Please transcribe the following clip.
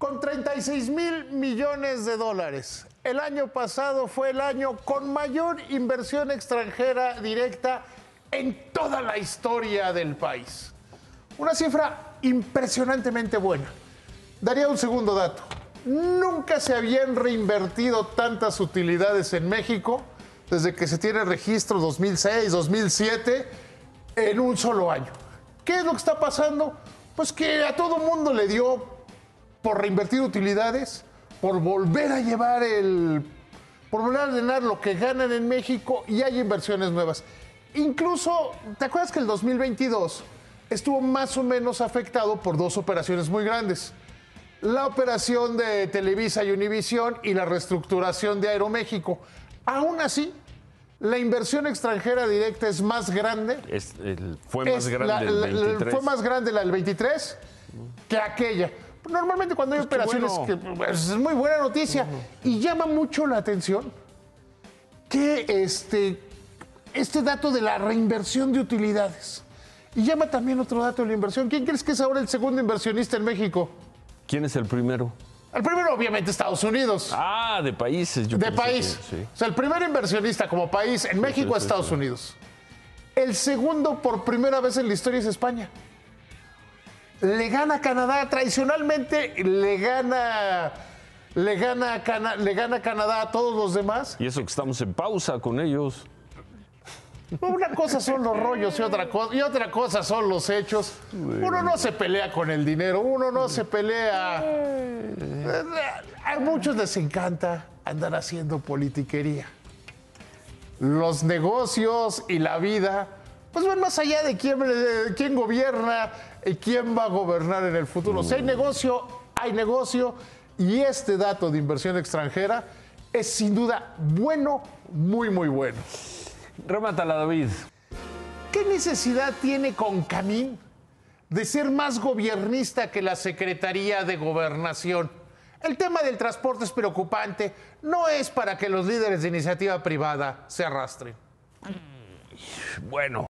Con 36 mil millones de dólares. El año pasado fue el año con mayor inversión extranjera directa en toda la historia del país. Una cifra impresionantemente buena. Daría un segundo dato. Nunca se habían reinvertido tantas utilidades en México desde que se tiene registro 2006, 2007, en un solo año. ¿Qué es lo que está pasando? Pues que a todo mundo le dio por reinvertir utilidades, por volver a llevar el. por volver a ordenar lo que ganan en México y hay inversiones nuevas. Incluso, ¿te acuerdas que el 2022 estuvo más o menos afectado por dos operaciones muy grandes? La operación de Televisa y Univisión y la reestructuración de Aeroméxico. Aún así, la inversión extranjera directa es más grande. Es, el, fue más Es grande la- el la- 23. fue más grande la del 23 que aquella. Normalmente cuando hay Pues operaciones bueno. que pues, es muy buena noticia y llama mucho la atención que este, este dato de la reinversión de utilidades. Y llama también otro dato de la inversión. ¿Quién crees que es ahora el segundo inversionista en México? ¿Quién es el primero? El primero, obviamente, Estados Unidos. Ah, de países. yo de país. que- sí. O sea, el primer inversionista como país en México sí, es sí, Estados. Unidos. El segundo por primera vez en la historia es España. Le gana Canadá. Tradicionalmente le gana, le gana, a Cana- le gana a Canadá a todos los demás. Y eso que estamos en pausa con ellos. Una cosa son los rollos y otra, cosa, y otra cosa son los hechos. Uno no se pelea con el dinero, uno no se pelea. A muchos les encanta andar haciendo politiquería. Los negocios y la vida, pues van más allá de quién, de quién gobierna quién va a gobernar en el futuro. Si hay negocio, hay negocio. Y este dato de inversión extranjera es sin duda bueno, muy, muy bueno. Remátala, David. ¿Qué necesidad tiene Concamín de ser más gobernista que la Secretaría de Gobernación? El tema del transporte es preocupante. No es para que los líderes de iniciativa privada se arrastren. Bueno.